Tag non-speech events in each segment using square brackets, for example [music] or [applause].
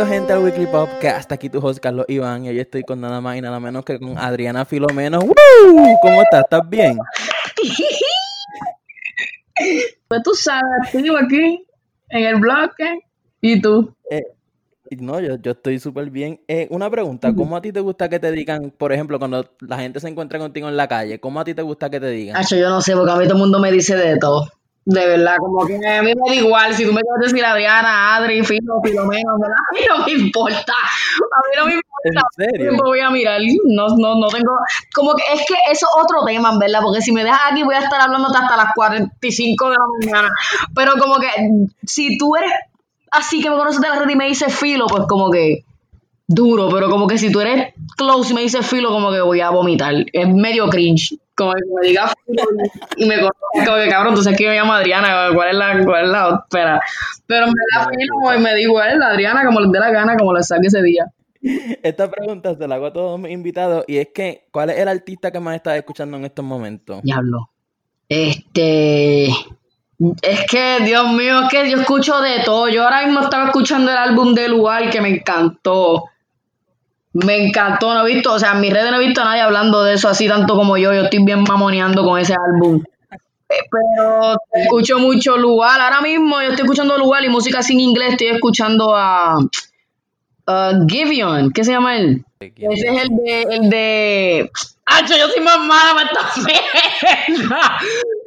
Bienvenidos gente al Weekly Podcast, aquí tu host Carlos Iván y hoy estoy con nada más y nada menos que con Adriana Filomeno. ¡Woo! ¿Cómo estás? ¿Estás bien? [laughs] Pues tú sabes, activo aquí en el bloque. ¿Y tú? Eh, no, yo, yo estoy súper bien. Eh, una pregunta, ¿cómo a ti te gusta que te digan, por ejemplo, cuando la gente se encuentra contigo en la calle, ¿cómo a ti te gusta que te digan? Hacho, yo no sé, porque a mí todo el mundo me dice de todo. De verdad, como que a mí me da igual. Si tú me quieres decir Adriana, Adri, Filo, Filomeno, ¿verdad? [laughs] a mí no me importa. A mí no me importa. ¿En serio? Me voy a mirar. No, no, no tengo. Como que es que eso es otro tema, ¿verdad? Porque si me dejas aquí voy a estar hablando hasta las 45 de la mañana. Pero como que si tú eres así que me conoces de la red y me dices Filo, pues como que duro. Pero como que si tú eres close y me dices Filo, como que voy a vomitar. Es medio cringe. Como que me diga Filo y me conozco, como que cabrón, entonces que yo me llamo Adriana, ¿cuál es la, cuál es la espera? Pero me da Filo y me digo, igual, Adriana, como les dé la gana, como le saque ese día. Esta pregunta se la hago a todos mis invitados y es que, ¿cuál es el artista que más estás escuchando en estos momentos? Diablo. Este. Es que, Dios mío, es que yo escucho de todo. Yo ahora mismo estaba escuchando el álbum de Lugar que me encantó. Me encantó, no he visto, o sea, en mis redes no he visto a nadie hablando de eso así tanto como yo. Yo estoy bien mamoneando con ese álbum. Eh, Pero escucho mucho Lugar. Ahora mismo yo estoy escuchando Lugar y música sin inglés. Estoy escuchando a, a. ¿Qué se llama él? Ese es el de. El de... ¡Acho, yo soy más mala para esta mierda!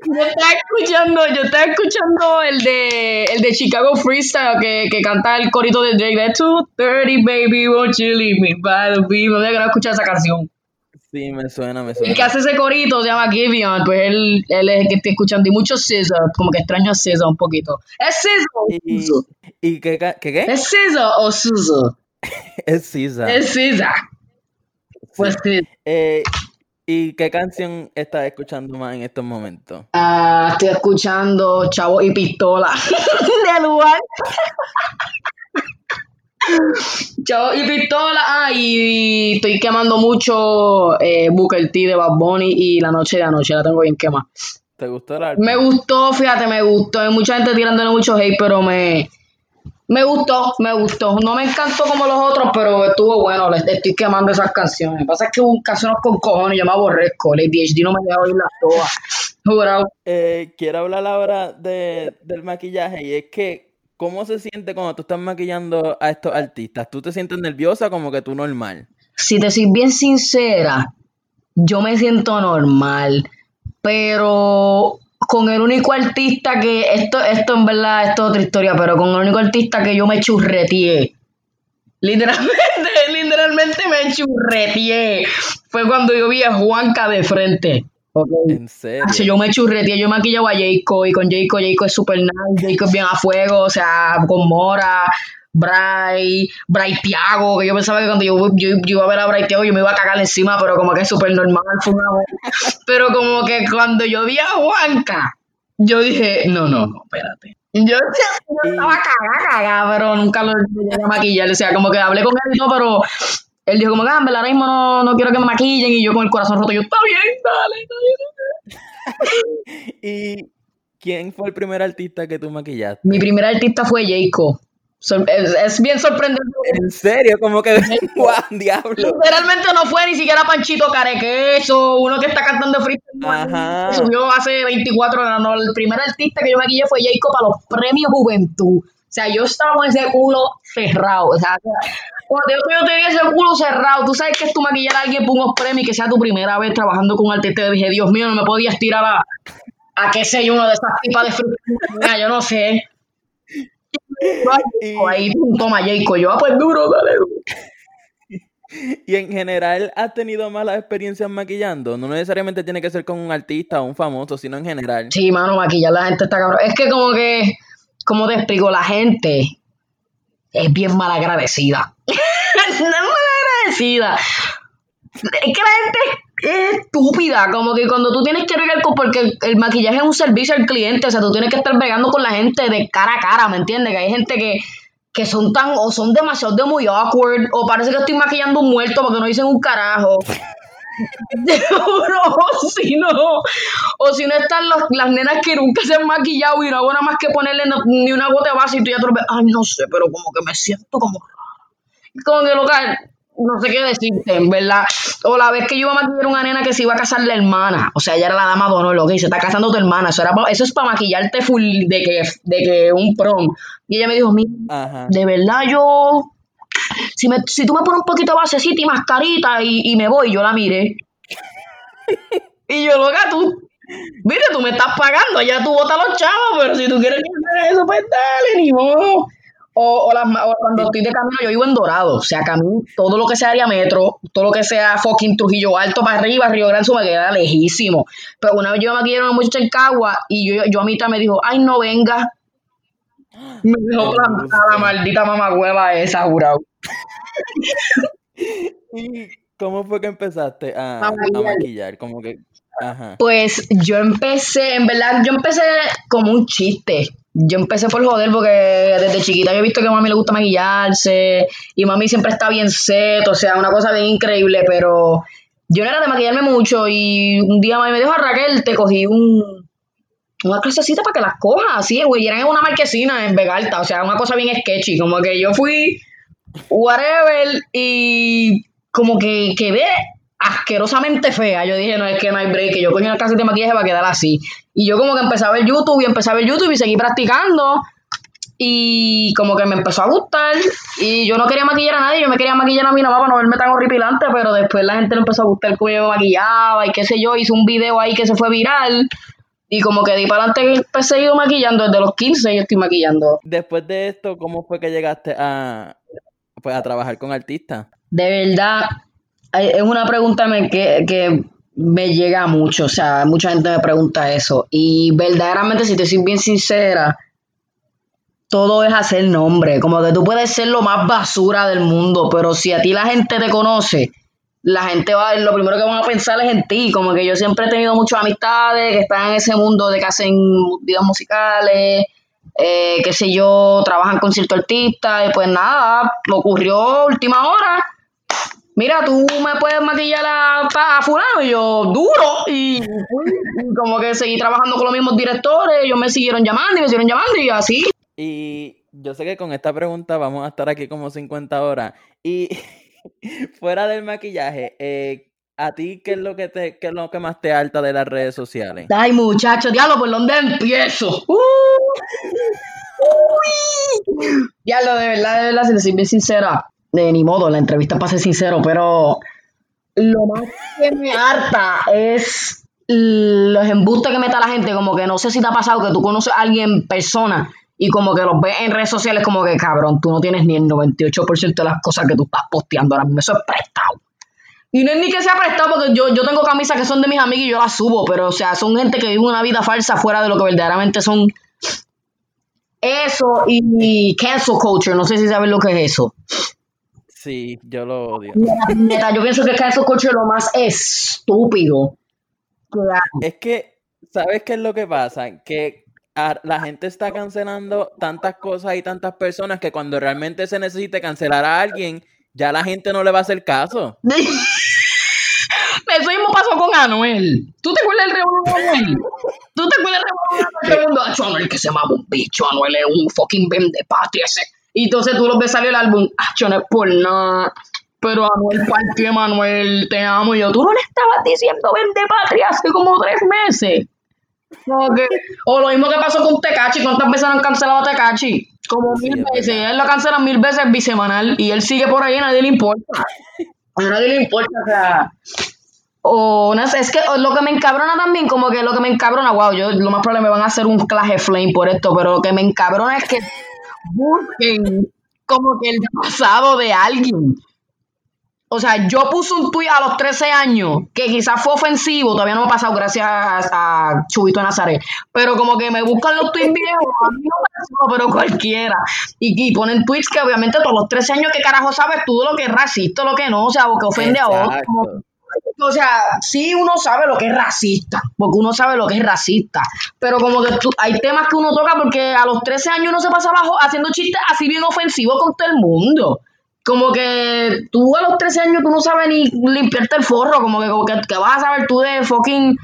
Yo estaba escuchando, yo estaba escuchando el de el de Chicago Freestyle que, que canta el corito de Drake de 230 baby won't you leave me by the beat. No había escuchar esa canción. Sí, me suena, me El suena. que hace ese corito se llama Giveon, pues él, él es el que estoy escuchando y mucho SZA, como que extraño a SZA un poquito. ¿Es SZA o ¿Y, qué, qué, qué? ¿Es SZA o SZA? [laughs] Es Sisa. Es SZA. Pues sí. Eh, ¿Y qué canción estás escuchando más en estos momentos? Ah, estoy escuchando Chavo y Pistola [laughs] de lugar. [laughs] Chavo y Pistola. Ah, y estoy quemando mucho eh, Booker T de Bad Bunny y La Noche de Anoche. La tengo bien quemada. ¿Te gustó el álbum? Me gustó, fíjate, me gustó. Hay mucha gente tirándole mucho hate, pero me, me gustó, me gustó. No me encantó como los otros, pero estuvo bueno. Le estoy quemando esas canciones. Lo que pasa es que hubo canciones con cojones, yo me aborrezco. El ADHD no me deja oírlas todas. [laughs] Jurado. Eh, quiero hablar ahora de, del maquillaje y es que, ¿cómo se siente cuando tú estás maquillando a estos artistas? ¿Tú te sientes nerviosa como que tú normal? Si te soy bien sincera, yo me siento normal, pero con el único artista que, esto, esto en verdad esto es otra historia, pero con el único artista que yo me churreteé, literalmente, [laughs] literalmente me churreteé, fue cuando yo vi a Juanca de frente. ok. ¿En serio? Hacho, yo me churreteé, yo maquillaba a Jayco y con Jayco, Jayco es super nice, Jayco es bien a fuego, o sea, con Mora, Bray, Bray Tiago, que yo pensaba que cuando yo, yo, yo iba a ver a Bray Tiago yo me iba a cagar encima, pero como que es súper normal, fue una vez. pero como que cuando yo vi a Juanca, yo dije, no, no, no, espérate. Yo, yo estaba cagada, cagada, pero nunca lo llegué a maquillar, o sea, como que hablé con él y todo, pero él dijo como, ah, en verdad, ahora mismo no, no quiero que me maquillen, y yo con el corazón roto, yo, está bien, dale, está bien. [laughs] ¿Y quién fue el primer artista que tú maquillaste? Mi primer artista fue Jayco. Es, es bien sorprendente. ¿En serio? Como que, ¡guau, [laughs] diablo! Literalmente no fue ni siquiera Panchito Carequeso, uno que está cantando freestyle. Ajá. Subió hace 24 horas. No, el primer artista que yo maquillé fue Jayco para los premios Juventud. O sea, yo estaba con ese culo cerrado. O sea, cuando yo, tenía ese culo cerrado, tú sabes que es tu maquillar a alguien por unos premios y que sea tu primera vez trabajando con un artista. Dije, Dios mío, no me podías tirar a, a qué sé yo, uno de esas tipas de freestyle. Yo no sé. Y, Ahí, toma, Jayco. Yo, ah, pues duro, dale. duro. [laughs] y en general, ¿has tenido malas experiencias maquillando? No necesariamente tiene que ser con un artista o un famoso, sino en general. Sí, mano, maquillar la gente está cabrón. Es que como que, como te explico, la gente es bien malagradecida. no [laughs] es malagradecida. Es que la gente es estúpida, como que cuando tú tienes que regar con, porque el, maquillaje es un servicio al cliente, o sea, tú tienes que estar bregando con la gente de cara a cara, ¿me entiendes? Que hay gente que, que son tan, o son demasiado de muy awkward, o parece que estoy maquillando un muerto porque no dicen un carajo. [laughs] o si no, o si no están los, las nenas que nunca se han maquillado y no hago nada más que ponerle no- ni una gota de base y tú ya te lo ves, ay, no sé, pero como que me siento como como que loca, no sé qué decirte, en verdad. O la vez que yo iba a maquillar a una nena que se iba a casar la hermana, o sea, ella era la dama de honor, lo que se está casando tu hermana, eso, era pa- eso es para maquillarte full de que, de que un prom. Y ella me dijo, mira, de verdad yo, si, me, si tú me pones un poquito de basecita y mascarita y, y me voy, yo la miré. y yo, loca, tú, mire, tú me estás pagando, ya tú botas los chavos, pero si tú quieres que haga eso, pues dale, ni modo. O, o, las o cuando estoy de camino, yo vivo en Dorado, o sea, camino todo lo que sea área metro, todo lo que sea fucking Trujillo Alto para arriba, Río Grande, eso me queda lejísimo. Pero una vez yo me maquillé a una muchacha en Cagua y yo, yo a mitad me dijo, ay, no venga. Me dejó plantada la maldita mamagüeva esa, jurado. [laughs] ¿Y cómo fue que empezaste a, A a maquillar. maquillar? Como que, ajá. Pues yo empecé, en verdad, yo empecé como un chiste. Yo empecé por joder porque desde chiquita yo he visto que a mami le gusta maquillarse y mami siempre está bien set, o sea, una cosa bien increíble, pero yo no era de maquillarme mucho y un día mami me dijo, Raquel, te cogí un, una clasecita para que las cojas, así, güey, y eran en una marquesina en Vegalta, o sea, una cosa bien sketchy, como que yo fui whatever y como que quedé asquerosamente fea. Yo dije, no, es que no hay break, que yo cogí una clase de maquillaje para quedar así. Y yo como que empecé a ver YouTube y empecé a ver YouTube y seguí practicando y como que me empezó a gustar y yo no quería maquillar a nadie, yo me quería maquillar a mí nada más para no verme tan horripilante, pero después la gente le empezó a gustar cómo yo me maquillaba y qué sé yo, hice un video ahí que se fue viral y como que di para adelante empecé a ir maquillando desde los 15 yo estoy maquillando. Después de esto, ¿cómo fue que llegaste a, pues, a trabajar con artistas? De verdad, es una pregunta que, que me llega mucho, o sea, mucha gente me pregunta eso. Y verdaderamente, si te soy bien sincera, todo es hacer nombre. Como que tú puedes ser lo más basura del mundo, pero si a ti la gente te conoce, la gente va, lo primero que van a pensar es en ti. Como que yo siempre he tenido muchas amistades que están en ese mundo de que hacen videos musicales, eh, qué sé yo, trabajan con cierto artista, y pues nada, ocurrió última hora. Mira, tú me puedes maquillar a, a fulano y yo duro y, y como que seguí trabajando con los mismos directores, ellos me siguieron llamando y me siguieron llamando y así. Y yo sé que con esta pregunta vamos a estar aquí como 50 horas. Y [laughs] fuera del maquillaje, eh, ¿a ti qué es lo que te, qué es lo que más te alta de las redes sociales? Ay, muchacho, diablo, ¿por dónde empiezo? Uh, uy. Diablo, de verdad, de verdad, si te soy bien sincera, de ni modo, la entrevista para ser sincero, pero lo más que me harta es los embustes que mete la gente, como que no sé si te ha pasado que tú conoces a alguien en persona y como que los ves en redes sociales como que, cabrón, tú no tienes ni el 98% de las cosas que tú estás posteando ahora mismo, eso es prestado. Y no es ni que sea prestado, porque yo, yo tengo camisas que son de mis amigos y yo las subo, pero o sea, son gente que vive una vida falsa fuera de lo que verdaderamente son. Eso y cancel culture, no sé si sabes lo que es eso. Sí, yo lo odio. Neta, yo pienso que cancel culture es lo más estúpido que hay. Es que, ¿sabes qué es lo que pasa? Que a- la gente está cancelando tantas cosas y tantas personas que cuando realmente se necesite cancelar a alguien, ya la gente no le va a hacer caso. [laughs] Eso mismo pasó con Anuel. ¿Tú te acuerdas del revolú de Anuel? ¿Tú te acuerdas del revolú de Anuel? Todo el mundo, "Acho, Anuel que se llama un bicho, Anuel es un fucking vende patria ese. Y entonces tú lo ves salir el álbum, Acho, no es por nada. Pero Anuel partió, Manuel, te amo. Y yo, tú no le estabas diciendo vende patria hace como tres meses. O lo mismo que pasó con Tecachi. ¿Cuántas veces han cancelado a Tecachi? Como Sí, mil es veces. Él lo cancelan mil veces bisemanal. Y él sigue por ahí, a nadie le importa. A nadie le importa, o sea. O no sé, es que lo que me encabrona también, como que lo que me encabrona, wow, yo lo más probable me van a hacer un claje flame por esto, pero lo que me encabrona es que busquen como que el pasado de alguien. O sea, yo puse un tuit a los 13 años que quizás fue ofensivo, todavía no me ha pasado gracias a, Chubito Nazaret, pero como que me buscan los tweets viejos, a mí no me pero cualquiera. Y, y ponen tweets que obviamente todos los 13 años, ¿qué carajo sabes tú lo que es racista, lo que no? O sea, o que ofende a otro. O sea, sí uno sabe lo que es racista, porque uno sabe lo que es racista, pero como que tú- hay temas que uno toca porque a los 13 años uno se pasaba jo- haciendo chistes así bien ofensivos con todo el mundo. como que tú a los 13 años tú no sabes ni limpiarte el forro, como que, como que, que vas a saber tú de fucking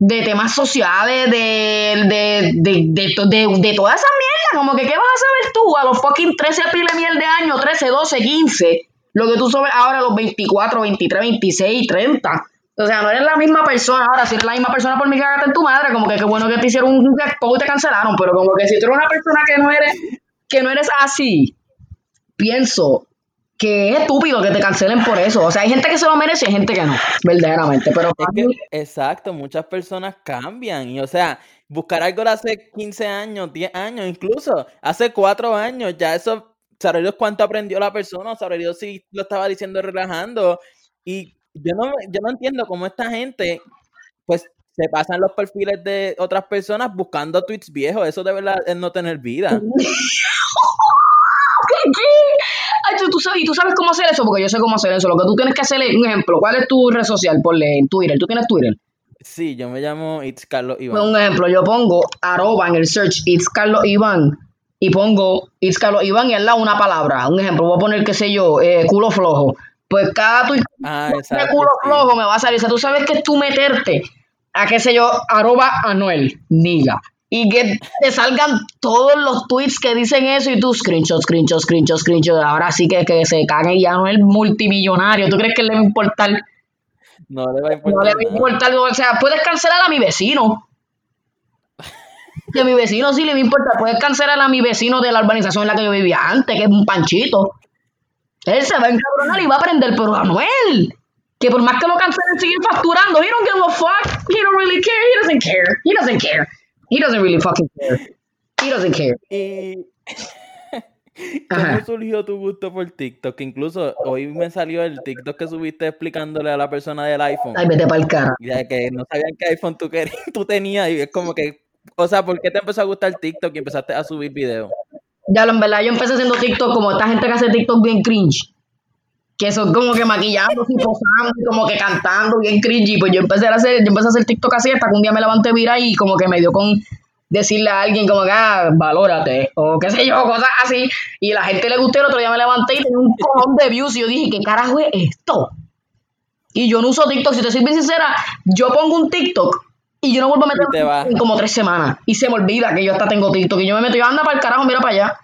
de temas sociales, de, de, de, de, de, toda esa mierda, como que qué vas a saber tú a los fucking 13 pile miel de años, 13, 12, 15, lo que tú sabes ahora a los 24, 23, 26, 30. O sea, no eres la misma persona. Ahora, si eres la misma persona por mi cagate en tu madre, como que qué bueno que te hicieron un expo y te cancelaron, pero como que si tú eres una persona que no eres, que no eres así, pienso que es estúpido que te cancelen por eso. O sea, hay gente que se lo merece y hay gente que no, verdaderamente. Pero Es que, exacto, muchas personas cambian. Y o sea, buscar algo de hace 15 años, 10 años, incluso hace 4 años, ya eso, Dios cuánto aprendió la persona, sabrá Dios si lo estaba diciendo relajando. Y yo no, yo no entiendo cómo esta gente, pues, se pasan los perfiles de otras personas buscando tweets viejos. Eso de verdad es no tener vida. [laughs] Tú, sabes, y tú sabes cómo hacer eso, porque yo sé cómo hacer eso. Lo que tú tienes que hacer es, un ejemplo, ¿cuál es tu red social? Ponle en Twitter. ¿Tú tienes Twitter? Sí, yo me llamo It's Carlos Iván. un ejemplo, yo pongo arroba en el search It's Carlos Iván y pongo It's Carlos Iván y al lado una palabra. Un ejemplo, voy a poner, qué sé yo, eh, culo flojo. Pues cada tweet Ah, exacto. culo sí. flojo me va a salir. O sea, tú sabes que es tú meterte a qué sé yo, arroba Anuel, diga. Y que te salgan todos los tweets que dicen eso y tú screenshot, screenshot, screenshot, screenshot. Ahora sí que, que se cague y Anuel multimillonario. ¿Tú crees que le va a importar? No le va a No importar le va a importar. O sea, puedes cancelar a mi vecino. Que mi vecino sí le va a importar. Puedes cancelar a mi vecino de la urbanización en la que yo vivía antes, que es un panchito. Él se va a encabronar y va a aprender, pero Anuel, que por más que lo cancelen, sigue facturando. He don't give a fuck. He don't really care. He doesn't care. He doesn't care. He doesn't really fucking care. He doesn't care. [laughs] Ajá. ¿cómo surgió tu gusto por TikTok? Que incluso hoy me salió el TikTok que subiste explicándole a la persona del iPhone. Ay, vete para el cara. Ya que no sabían qué iPhone tú, querías, [laughs] tú tenías. Y es como que, o sea, ¿por qué te empezó a gustar TikTok y empezaste a subir videos? Ya, lo- en verdad, yo empecé haciendo TikTok como esta gente que hace TikTok bien cringe. Que son como que maquillando y posando como que cantando bien cringe. Y pues yo empecé a hacer, yo empecé a hacer TikTok así hasta que un día me levanté mira y como que me dio con decirle a alguien como que, ah, valórate, o qué sé yo, cosas así. Y la gente le gustó el otro día me levanté y tenía un cojón de views y yo dije, ¿qué carajo es esto? Y yo no uso TikTok, si te soy bien sincera, yo pongo un TikTok y yo no vuelvo a meter en como tres semanas. Y se me olvida que yo hasta tengo TikTok. Y yo me meto, yo anda para el carajo, mira para allá.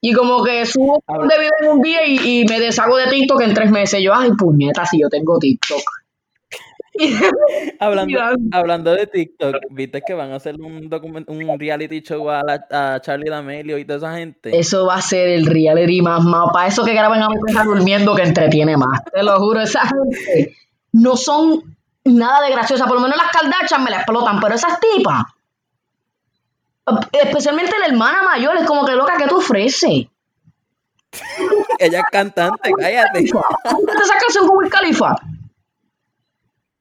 Y como que subo de video en un día y, y me deshago de TikTok en tres meses. Yo, ay, puñeta, si yo tengo TikTok. [laughs] Hablando, hablando de TikTok, ¿viste que van a hacer un document, un reality show a, la- a Charlie D'Amelio y toda esa gente? Eso va a ser el reality más malo. Para eso que graban a mi durmiendo que entretiene más. Te lo juro, esa gente no son nada de graciosa. Por lo menos las Kardashian me la explotan, pero esas tipas, especialmente la hermana mayor, es como que loca que tú ofreces. Ella es cantante, cállate. ¿Escuchaste esa canción con Wiz Khalifa?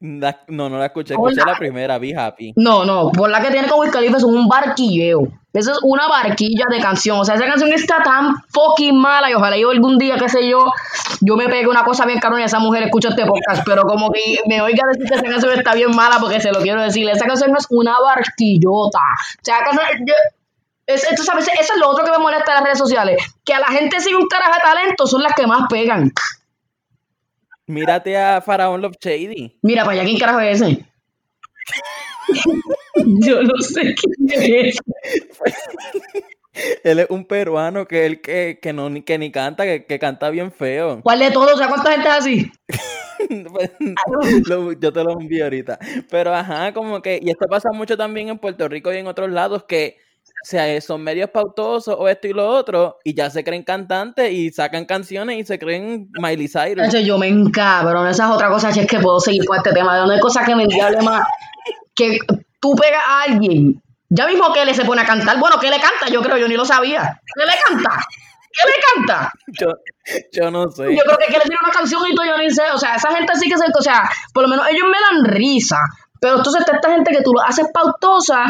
La- no, no la escuché, escuché Hola. la primera, Be Happy. No, no, por la que tiene con Wiz Khalifa es un barquilleo. Eso es una barquilla de canción. O sea, esa canción está tan fucking mala y ojalá yo algún día, qué sé yo, yo me pegue una cosa bien cabrón y esa mujer escucha este podcast, pero como que me oiga decir que esa canción está bien mala porque se lo quiero decir. Esa canción no es una barquillota. O sea, esa canción- yo- es, esto, ¿sabes? Eso es lo otro que me molesta en las redes sociales. Que a la gente sigue un carajo de talento, son las que más pegan. Mírate a Faraón Love Shady. Mira, para allá, ¿quién carajo es ese? [laughs] yo no sé quién es. Él es un peruano que él que, que no ni que ni canta, que, que canta bien feo. ¿Cuál de todos? O sea, ¿cuánta gente es así? [laughs] Pues, lo- yo te lo envío ahorita. Pero ajá, como que, y esto pasa mucho también en Puerto Rico y en otros lados que o sea, son medios pautosos o esto y lo otro, y ya se creen cantantes y sacan canciones y se creen Miley Cyrus. Chacho, yo me encabrono. Esa es otra cosa, che, es que puedo seguir con este tema. No hay cosa que me diable más. Que tú pegas a alguien. Ya mismo que le se pone a cantar. Bueno, ¿qué le canta? Yo creo, yo ni lo sabía. ¿Qué le canta? ¿Qué le canta? Yo, yo no sé. Yo creo que, le tiene una canción y todo, yo ni sé. O sea, esa gente sí que se. O sea, por lo menos ellos me dan risa. Pero entonces está esta gente que tú lo haces pautosa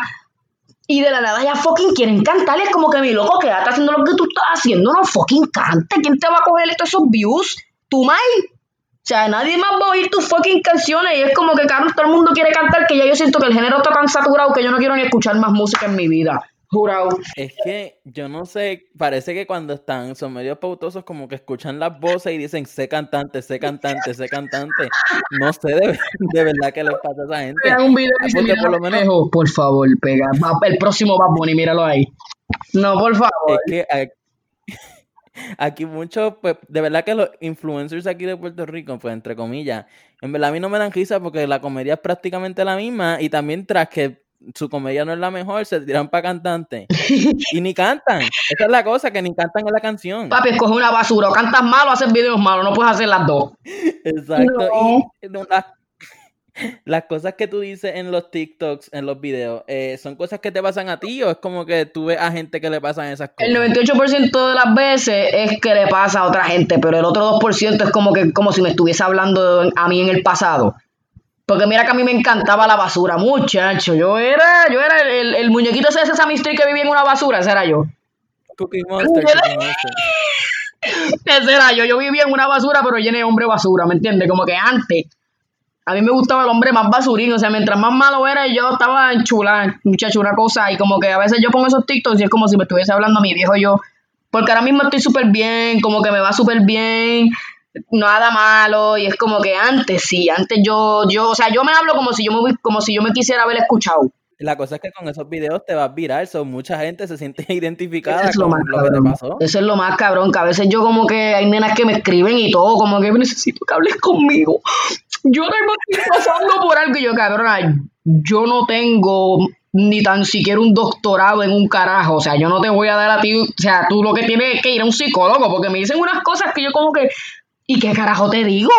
y de la nada ya fucking quieren cantar. Es como que mi loco, quédate haciendo lo que tú estás haciendo. No fucking cante. ¿Quién te va a coger todos esos views? ¿Tú, Mike? O sea, nadie más va a oír tus fucking canciones y es como que, cabrón, todo el mundo quiere cantar que ya yo siento que el género está tan saturado que yo no quiero ni escuchar más música en mi vida. Jurado. Es que yo no sé, parece que cuando están, son medio pautosos, como que escuchan las voces y dicen, sé cantante, sé cantante, sé cantante. No sé de, de verdad qué les pasa a esa gente. Pega un video y Ah, dice, porque "Mira, por lo menos- espejo". por favor, pega. El próximo Bad Bunny, míralo ahí. No, por favor. Es que aquí, muchos, pues, de verdad que los influencers aquí de Puerto Rico, pues, entre comillas, en verdad a mí no me dan risa porque la comedia es prácticamente la misma y también tras que su comedia no es la mejor, se tiran para cantantes [laughs] y ni cantan. Esa es la cosa, que ni cantan en la canción. Papi, escoge una basura. O cantas malo o haces videos malos. No puedes hacer las dos. [laughs] Exacto. No. Y no, las, [laughs] las cosas que tú dices en los TikToks, en los videos, eh, ¿son cosas que te pasan a ti o es como que tú ves a gente que le pasan esas cosas? El 98% de las veces es que le pasa a otra gente, pero el otro 2% es como que como si me estuviese hablando a mí en el pasado. Porque mira que a mí me encantaba la basura, muchacho. Yo era, yo era el, el muñequito ese de Sesame Street que vivía en una basura, ese era yo. Cookie Monster, Cookie Monster. Ese era yo. Yo vivía en una basura, pero lleno de hombre basura, ¿me entiendes? Como que antes. A mí me gustaba el hombre más basurín, o sea, mientras más malo era, yo estaba en chula, muchacho, una cosa, y como que a veces yo pongo esos TikToks y es como si me estuviese hablando a mi viejo yo, porque ahora mismo estoy súper bien, como que me va súper bien, nada malo, y es como que antes sí, antes yo, yo, o sea, yo me hablo como si yo me, como si yo me quisiera haber escuchado. La cosa es que con esos videos te vas viral, so mucha gente se siente [laughs] identificada Eso es lo con más lo que te cabrón. pasó. Eso es lo más cabrón, que a veces yo como que hay nenas que me escriben y todo, como que necesito que hables conmigo. Yo mismo estoy pasando por algo y yo, cabrona, yo no tengo ni tan siquiera un doctorado en un carajo, o sea, yo no te voy a dar a ti, o sea, tú lo que tienes es que ir a un psicólogo, porque me dicen unas cosas que yo como que, ¿y qué carajo te digo?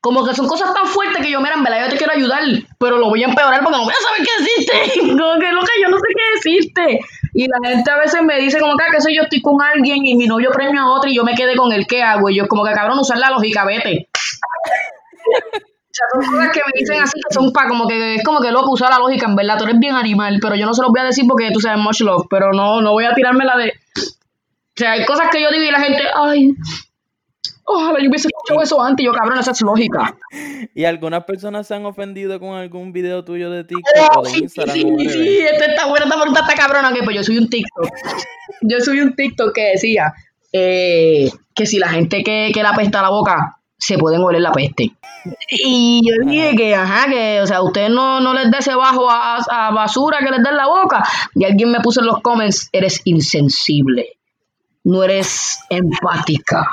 Como que son cosas tan fuertes que yo, mira, en verdad yo te quiero ayudar, pero lo voy a empeorar porque no voy a saber qué decirte. [laughs] Como que loca, yo no sé qué decirte. Y la gente a veces me dice como que, ah, que sé yo estoy con alguien y mi novio premio a otro y yo me quedé con él, ¿qué hago? Y yo como que cabrón, usar la lógica, vete. [laughs] Son cosas que me dicen así que son para como que es como que loco usar la lógica, en verdad, tú eres bien animal, pero yo no se los voy a decir porque tú sabes much love, pero no, no voy a tirarme la de. O sea, hay cosas que yo digo y la gente, ay, ojalá yo hubiese escuchado eso antes, yo cabrón, esa es lógica. Y algunas personas se han ofendido con algún video tuyo de TikTok Oh, o de sí, Instagram. sí, whatever. sí, esta está buena, esta pregunta está cabrona, que pues yo soy un TikTok. Yo soy un TikTok que decía eh, que si la gente que, que le apesta la boca se pueden oler la peste. Y yo dije que, ajá, que, o sea, ustedes no, no les dé ese bajo a, a basura que les den la boca. Y alguien me puso en los comments, eres insensible, no eres empática.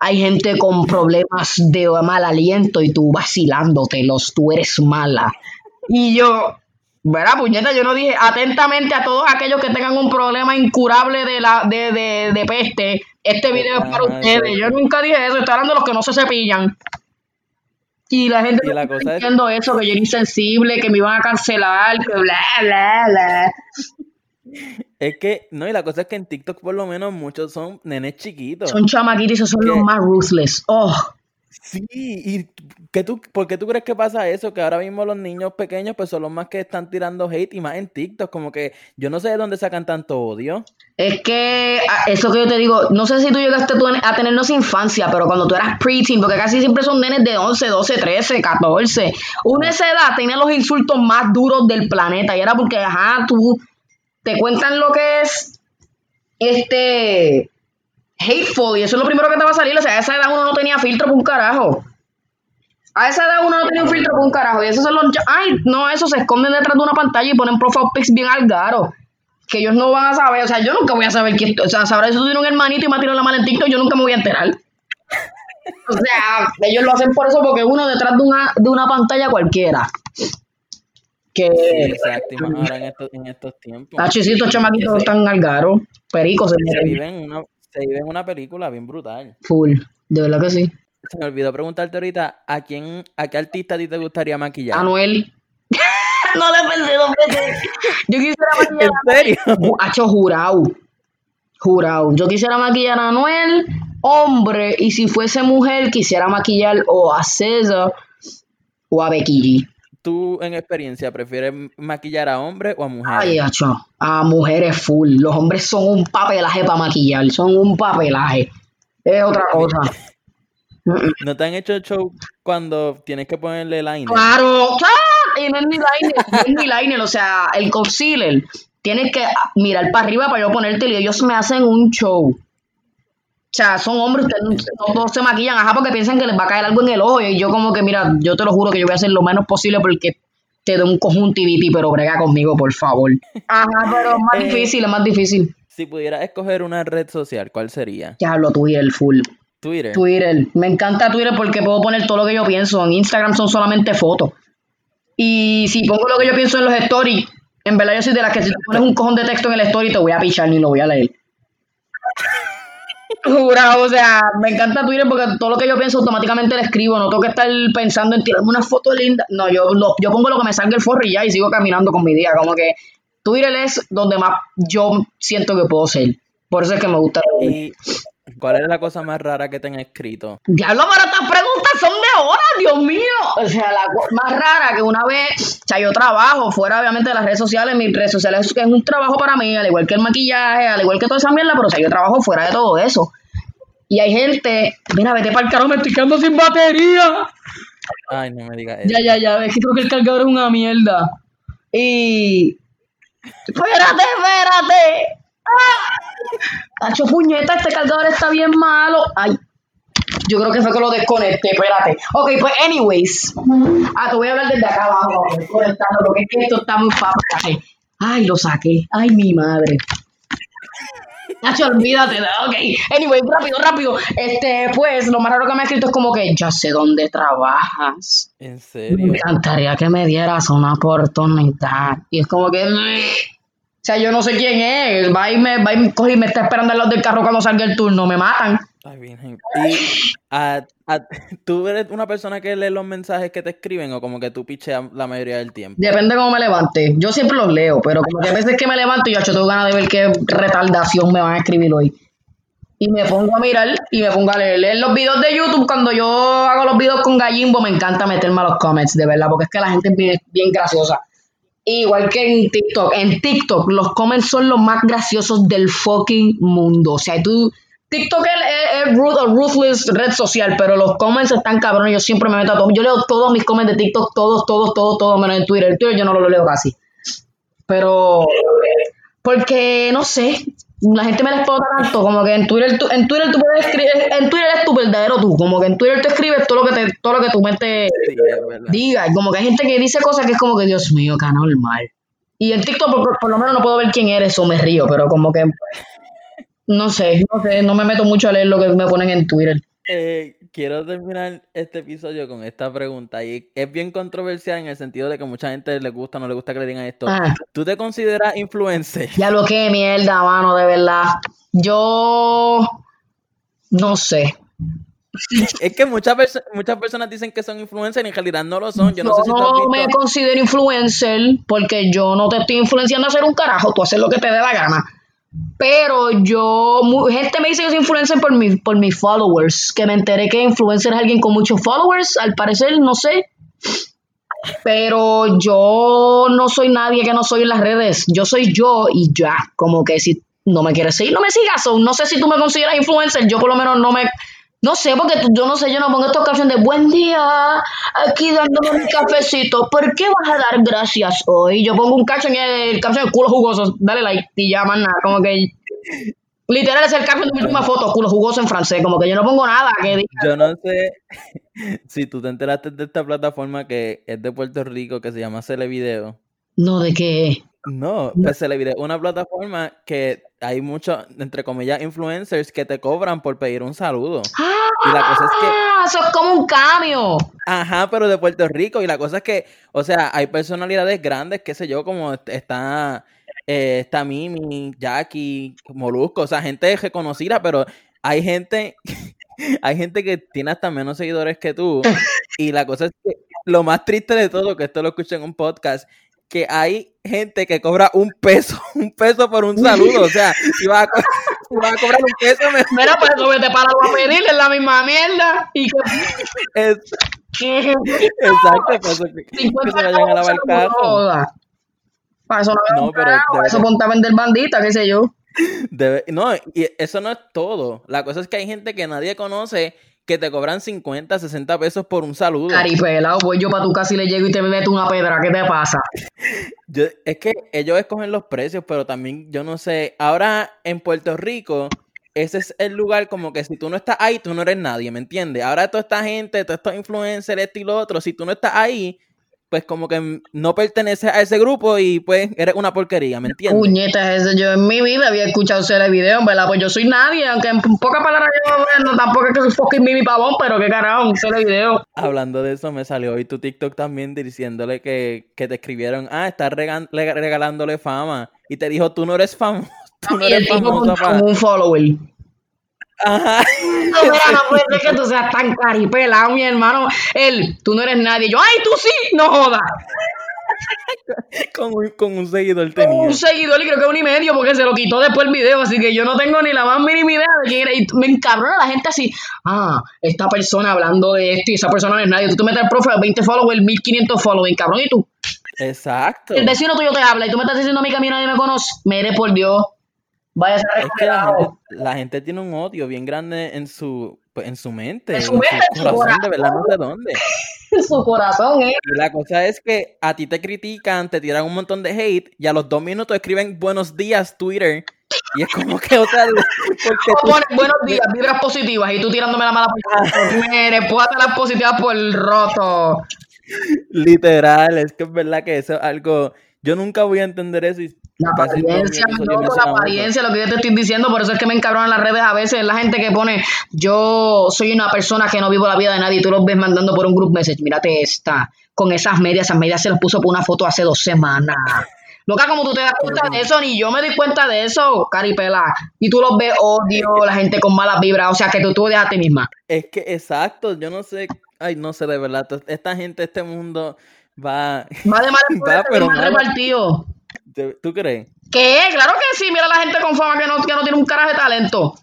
Hay gente con problemas de mal aliento y tú vacilándotelos, tú eres mala. Y yo, ¿verdad, puñeta? Yo no dije atentamente a todos aquellos que tengan un problema incurable de, la, de, de, de peste. Este video es para Ajá, ustedes. Yo nunca dije eso. Estoy hablando de los que no se cepillan. Y la gente Y la está es- diciendo eso, que yo era insensible, que me iban a cancelar, que bla, bla, bla. Es que, no, y la cosa es que en TikTok por lo menos muchos son nenes chiquitos. Son chamaquitos esos son los más ruthless. Oh, Sí, y ¿qué tú, ¿por qué tú crees que pasa eso? Que ahora mismo los niños pequeños pues son los más que están tirando hate y más en TikTok, como que yo no sé de dónde sacan tanto odio. Es que eso que yo te digo, no sé si tú llegaste a tenernos infancia, pero cuando tú eras preteen, porque casi siempre son nenes de 11, 12, 13, 14, una esa edad tenía los insultos más duros del planeta y era porque, ajá, tú te cuentan lo que es este hateful y eso es lo primero que te va a salir, o sea, a esa edad uno no tenía filtro por un carajo. A esa edad uno no tenía un filtro por un carajo. Y esos son los. Ay, no, eso se esconden detrás de una pantalla y ponen profile pics bien al garo. Que ellos no van a saber. O sea, yo nunca voy a saber que. O sea, sabrá si tú tienes un hermanito y me ha tirado la mala en yo nunca me voy a enterar. O sea, ellos lo hacen por eso, porque uno detrás de una, de una pantalla cualquiera. Que. Exacto, y más ahora en estos, en estos tiempos. Ah, estos chamaquitos están al garo. Pericos se se meten. vive en una, se vive en una película bien brutal. Full. De verdad que sí. Se me olvidó preguntarte ahorita, ¿a quién, a qué artista a ti te gustaría maquillar? Anuel. [laughs] no le pensé dos veces. Yo quisiera maquillar ¿En serio? Ha hecho jurado. Jurado. Yo quisiera maquillar a Anuel, hombre, y si fuese mujer, quisiera maquillar o a César o a Becky G. ¿Tú en experiencia prefieres maquillar a hombres o a mujeres? Ay, acho, a mujeres full. Los hombres son un papelaje para maquillar, son un papelaje. Es otra cosa. ¿No te han hecho show cuando tienes que ponerle liner? Claro, ¡ah! y no es ni liner, no es ni liner, o sea, el concealer tienes que mirar para arriba para yo ponértelo y ellos me hacen un show. O sea, son hombres, ustedes no todos se maquillan, ajá, porque piensan que les va a caer algo en el ojo. Y yo como que, mira, yo te lo juro que yo voy a hacer lo menos posible porque te doy un conjuntivitis, pero brega conmigo, por favor. Ajá, pero es más Eh, difícil, es más difícil. Si pudieras escoger una red social, ¿cuál sería? Ya hablo Twitter, full. Twitter. Twitter. Me encanta Twitter porque puedo poner todo lo que yo pienso. En Instagram son solamente fotos. Y si pongo lo que yo pienso en los stories, en verdad yo soy de las que si tú pones un cojón de texto en el story te voy a pichar ni lo voy a leer. Jurado, o sea, me encanta Twitter porque todo lo que yo pienso automáticamente lo escribo. No tengo que estar pensando en tirarme una foto linda. No, yo, lo- yo pongo lo que me salga el forro y ya y sigo caminando con mi día. Como que Twitter es donde más yo siento que puedo ser. Por eso es que me gusta. ¿Y cuál es la cosa más rara que te han escrito? Diablo, pero estas preguntas son de horas, Dios mío. O sea, la co- más rara que una vez, o sea, yo trabajo fuera obviamente de las redes sociales, mis redes sociales es un trabajo para mí, al igual que el maquillaje, al igual que toda esa mierda, pero o sea, yo trabajo fuera de todo eso. Y hay gente, mira, vete para el carro, me estoy quedando sin batería. Ay, no me digas eso. Ya, ya, ya, es que creo que el cargador es una mierda. Y. Espérate, espérate. Hacho puñeta, este cargador está bien malo. Ay. Yo creo que fue que lo desconecté, espérate. Ok, pues, anyways. Ah, te voy a hablar desde acá abajo, conectando, porque es que esto está muy fácil. Ay, lo saqué. Ay, mi madre. Nacho, olvídate. Ok. Anyway, rápido, rápido. Este, pues, lo más raro que me ha escrito es como que ya sé dónde trabajas. ¿En Me serio? encantaría que me dieras una oportunidad. Y es como que. O sea, yo no sé quién es. Va y me, va y coge y me está esperando al lado del carro cuando salga el turno. Me matan. Ay, virgen. ¿Y a- a- tú eres una persona que lee los mensajes que te escriben o como que tú picheas la mayoría del tiempo? Depende de cómo me levante. Yo siempre los leo, pero como que a veces que me levanto y yo tengo ganas de ver qué retardación me van a escribir hoy. Y me pongo a mirar y me pongo a leer. Leer los videos de YouTube, cuando yo hago los videos con Gallimbo, me encanta meterme a los comments, de verdad, porque es que la gente es bien, bien graciosa. Igual que en TikTok. En TikTok, los comments son los más graciosos del fucking mundo. O sea, tú. TikTok es, es, es ruth- ruthless red social, pero los comments están cabrones. Yo siempre me meto a todo. Yo leo todos mis comments de TikTok, todos, todos, todos, todos, menos en Twitter. En Twitter yo no lo leo casi. Pero. Porque, no sé. La gente me la explota tanto. Como que en Twitter, tú, en Twitter tú puedes escribir. En Twitter es tu verdadero tú. Como que en Twitter tú escribes todo lo que, te, todo lo que tu mente Sí, es verdad. diga. Y como que hay gente que dice cosas que es como que, Dios mío, qué anormal. Y en TikTok por, por lo menos no puedo ver quién eres o me río, pero como que no sé, no sé, no me meto mucho a leer lo que me ponen en Twitter. Eh, quiero terminar este episodio con esta pregunta y es bien controversial en el sentido de que mucha gente le gusta o no le gusta que le digan esto. Ah, ¿Tú te consideras influencer? ya lo que mierda, mano, de verdad. Yo no sé. [laughs] Es que muchas, perso- muchas personas dicen que son influencers y en realidad no lo son. Yo no sé si no me considero influencer porque yo no te estoy influenciando a hacer un carajo, tú haces lo que te dé la gana. Pero yo, gente me dice que soy influencer por, mi, por mis followers, que me enteré que influencer es alguien con muchos followers, al parecer, no sé. Pero yo no soy nadie que no soy en las redes, yo soy yo y ya, como que si no me quieres seguir, no me sigas, o no sé si tú me consideras influencer, yo por lo menos no me... No sé, porque tú- yo no sé, yo no pongo estos captions de buen día, aquí dándome mi cafecito, ¿por qué vas a dar gracias hoy? Yo pongo un caption y el caption es culo jugoso, dale like y ya más nada, como que literal es el caption de mi última foto, culo jugoso en francés, como que yo no pongo nada que diga. Yo no sé [laughs] si tú te enteraste de esta plataforma que es de Puerto Rico que se llama Celevideo. No, de qué. No, pues Celevideo es una plataforma que hay muchos, entre comillas, influencers que te cobran por pedir un saludo. Y la cosa es que Ah, eso es como un cambio. Ajá, pero de Puerto Rico. Y la cosa es que, o sea, hay personalidades grandes, qué sé yo, como est- está, eh, está Mimi, Jackie, Molusco, o sea, gente reconocida, pero hay gente, [laughs] hay gente que tiene hasta menos seguidores que tú. Y la cosa es que lo más triste de todo, que esto lo escuché en un podcast, que hay gente que cobra un peso, [laughs] un peso por un saludo. O sea, si vas a, co- si vas a cobrar un peso, me- Mira, pues eso vete para a pedirle la misma mierda. Y que es- exacto, pues, [laughs] que, que 50 se vayan a lavar el carro. Para eso no, No, pero pero de eso ponte a vender bandita, qué sé yo. Debe- no, y eso no es todo. La cosa es que hay gente que nadie conoce que te cobran 50, 60 pesos por un saludo. Caripelado, voy yo para tu casa y le llego y te meto una pedra, ¿qué te pasa? [laughs] Yo, es que ellos escogen los precios, pero también yo no sé. Ahora en Puerto Rico, ese es el lugar como que si tú no estás ahí, tú no eres nadie, ¿me entiendes? Ahora toda esta gente, todos estos influencers, esto y lo otro, si tú no estás ahí, pues como que no perteneces a ese grupo y pues eres una porquería, ¿me entiendes? Puñetas, eso yo en mi vida había escuchado ese video, ¿verdad? Pues yo soy nadie, aunque en pocas palabras yo no, tampoco es que soy fucking mimi pavón, pero qué carajo, ese video. Hablando de eso, me salió hoy tu TikTok también diciéndole que, que te escribieron, ah, estás regalándole fama. Y te dijo, tú no eres famoso. [laughs] Tú no eres famoso como un follower. Ajá. No, mira, no puede ser que tú seas tan caripelado, mi hermano. Él, tú no eres nadie. Yo, ay, tú sí, no jodas. con, un, con un seguidor tenía. Con un seguidor y creo que un y medio porque se lo quitó después el video, así que yo no tengo ni la más mínima idea de quién era. Y me encabrona la gente así, ah, esta persona hablando de esto y esa persona no es nadie. Tú te metes el profe 20 followers, 1500 followers, cabrón, y tú. Exacto. El vecino tuyo te habla y tú me estás diciendo a mí que a mí nadie me conoce. Mire, por Dios. Vaya a es que la gente, tiene un odio bien grande en su, pues, en su mente, en su, mente, en su corazón, de verdad no sé dónde. [laughs] En su corazón, ¿eh? La cosa es que a ti te critican, te tiran un montón de hate y a los dos minutos escriben buenos días Twitter y es como que, o sea, [laughs] porque buenos días, vibras positivas y tú tirándome la mala positiva. Mire, las positivas por el roto. Literal, es que es verdad que eso es algo yo nunca voy a entender eso. Y la apariencia, la apariencia, lo que yo te estoy diciendo, por eso es que me encabronan en las redes a veces, la gente que pone, yo soy una persona que no vivo la vida de nadie y tú los ves mandando por un group message, mírate esta, con esas medias, esas medias se las puso por una foto hace dos semanas. Loca, como tú te das cuenta de eso, ni yo me di cuenta de eso, caripela. Y tú los ves odio, la gente con malas vibras, o sea que tú, tú a ti misma. Es que, exacto, yo no sé, ay, no sé de verdad, esta gente, este mundo va. Va de mal, [laughs] va, pero mal repartido. ¿Tú crees? ¿Qué? Claro que sí. Mira la gente con fama que no, que no tiene un carajo de talento. O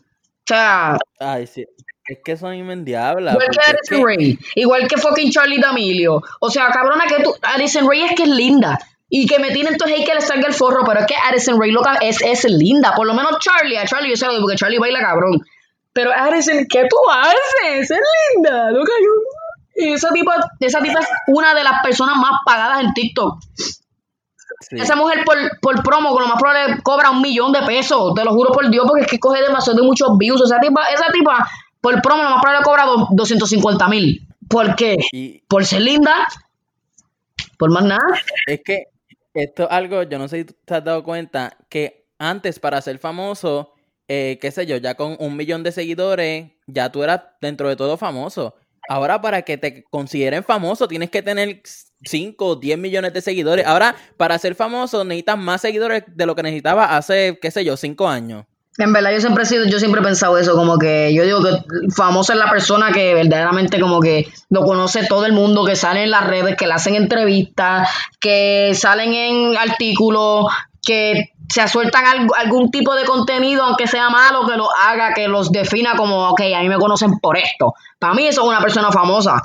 sea. Ay, sí. Es que son inmendiables. Igual que Addison Ray. Igual que fucking Charlie D'Amelio. O sea, cabrona, que tú. Addison Ray es que es linda. Y que me tienen todos ahí que le salga el forro. Pero es que Addison Ray loca es, es linda. Por lo menos Charlie. A Charlie yo sé lo digo porque Charlie baila cabrón. Pero Addison, ¿qué tú haces? Es linda. Loca, yo esa tipa, esa tipa es una de las personas más pagadas en TikTok. Esa mujer por, por promo, con lo más probable cobra un millón de pesos, te lo juro por Dios, porque es que coge demasiado de muchos views. Esa tipa, esa tipa por promo, lo más probable cobra 250 mil. ¿Por qué? ¿Por ser linda? ¿Por más nada? Es que esto es algo, yo no sé si te has dado cuenta, que antes para ser famoso, eh, qué sé yo, ya con un millón de seguidores, ya tú eras dentro de todo famoso. Ahora para que te consideren famoso tienes que tener 5 o 10 millones de seguidores. Ahora para ser famoso necesitas más seguidores de lo que necesitaba hace, qué sé yo, 5 años. En verdad yo siempre he sido, yo siempre he pensado eso, como que yo digo que famoso es la persona que verdaderamente como que lo conoce todo el mundo, que sale en las redes, que le hacen entrevistas, que salen en artículos, que se sueltan algún tipo de contenido, aunque sea malo, que lo haga, que los defina como, ok, a mí me conocen por esto. Para mí eso es una persona famosa.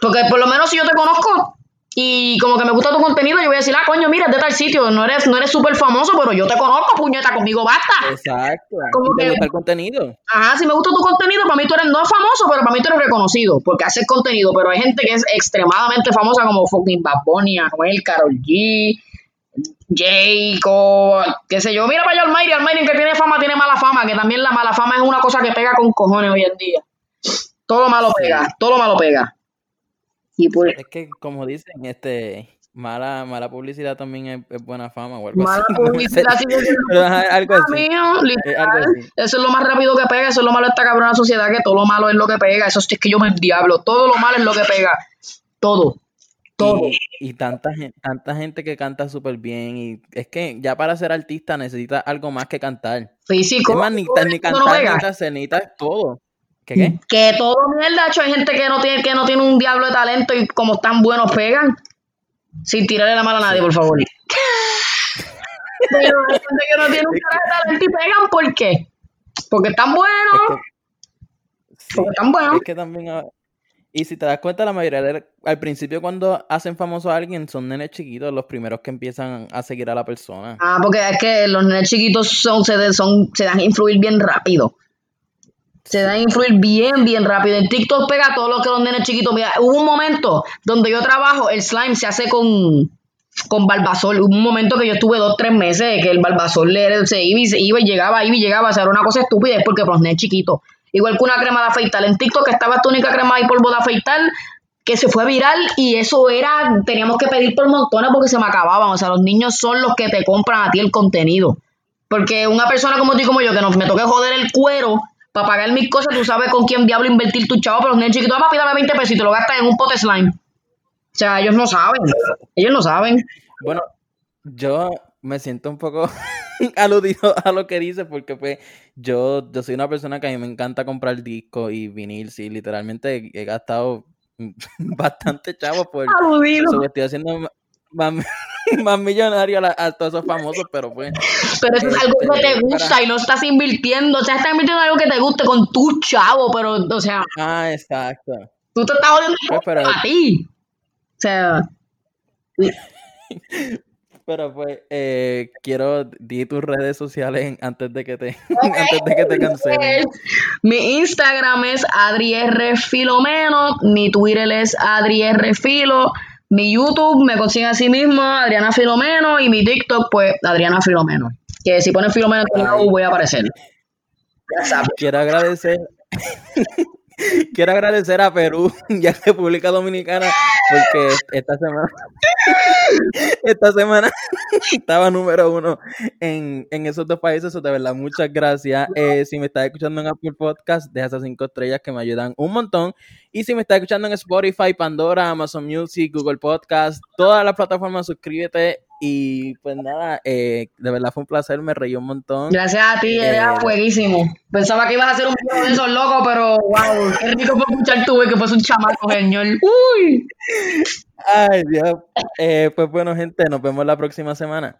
Porque por lo menos si yo te conozco y como que me gusta tu contenido, yo voy a decir, ah, coño, mira, de tal sitio, no eres no eres súper famoso, pero yo te conozco, puñeta, conmigo basta. Exacto. Como ¿Te gusta el contenido? Ajá, si me gusta tu contenido, para mí tú eres no famoso, pero para mí tú eres reconocido, porque haces contenido, pero hay gente que es extremadamente famosa como fucking Bad Bunny, Anuel, Karol G, Jacob, qué sé yo. Mira para allá Almighty, Almighty que tiene fama, tiene mala fama, que también la mala fama es una cosa que pega con cojones hoy en día. Todo lo malo pega, todo lo malo pega. Y pues, es que como dicen, este mala mala publicidad también es, buena fama o algo mala [laughs] publicidad sí algo así. Eso es lo más rápido que pega, eso es lo malo de esta cabrona sociedad, que todo lo malo es lo que pega, eso es que yo me diablo, todo lo malo es lo que pega, todo. Y, tanta, gente, tanta gente que canta súper bien. Y es que ya para ser artista necesita algo más que cantar. Físico. Es ni, ni cantar, ni todo. ¿Qué, qué? Que todo mierda, hecho. Hay gente que no tiene, que no tiene un diablo de talento y como están buenos pegan. Sin tirarle la mala a nadie, por favor. Pero hay gente que no tiene un de talento y pegan, ¿por qué? Porque están buenos. porque están buenos. Es que también y si te das cuenta, la mayoría al principio cuando hacen famoso a alguien son nenes chiquitos los primeros que empiezan a seguir a la persona. Ah, porque es que los nenes chiquitos son, se, son, se dan a influir bien rápido. Se da a influir bien, bien rápido. En TikTok pega todo lo que los nenes chiquitos. Mira, hubo un momento donde yo trabajo, el slime se hace con, con Barbasol. Hubo un momento que yo estuve dos, tres meses que el Barbasol le, se iba y, se iba y llegaba, iba y llegaba. O sea, era una cosa estúpida, es porque los nenes chiquitos. Igual que una crema de. En TikTok estaba esta única crema y polvo de afeitar que se fue viral y eso era, teníamos que pedir por montones porque se me acababan. O sea, los niños son los que te compran a ti el contenido. Porque una persona como tú como yo, que no, me toque joder el cuero para pagar mis cosas, tú sabes con quién diablo invertir tu chavo, pero los niños chiquitos, papi, dame 20 pesos y te lo gastas en un pote slime. O sea, ellos no saben. Ellos no saben. Bueno, yo me siento un poco [laughs] aludido a lo que dices porque pues yo, yo soy una persona que a mí me encanta comprar discos y vinil, sí, literalmente he gastado [laughs] bastante chavo por Aludido. eso, estoy haciendo más, [laughs] más millonario a, todos esos famosos, pero pues Pero eso es algo que te Este, gusta para- y no estás invirtiendo. O sea, estás invirtiendo en algo que te guste con tu chavo, pero, o sea, ah, exacto. tú te estás jodiendo Pues, pero- a ti. O sea, [laughs] Pero pues eh, quiero di tus redes sociales en- antes de que te [laughs] antes de que te cancelen. Mi Instagram es Adri R. Filomeno, mi Twitter es Adri R. Filo, mi YouTube me consigue así mismo, Adriana Filomeno, y mi TikTok, pues, Adriana Filomeno. Que si ponen Filomeno en voy a aparecer. Ya sabes. Quiero agradecer quiero agradecer a Perú [laughs] y a República Dominicana porque esta semana [laughs] esta semana [laughs] estaba número uno en, en esos dos países. De verdad, muchas gracias. Eh, si me estás escuchando en Apple Podcast, deja esas cinco estrellas que me ayudan un montón. Y si me estás escuchando en Spotify, Pandora, Amazon Music, Google Podcast, todas las plataformas, suscríbete. Y pues nada, eh, de verdad fue un placer, me reí un montón. Gracias a ti, era Eh, fueguísimo. Pensaba que ibas a hacer un video de esos locos, pero wow, qué rico fue escuchar tu que fue un chamaco, señor. Uy. Ay, Dios. Eh, pues bueno, gente, nos vemos la próxima semana.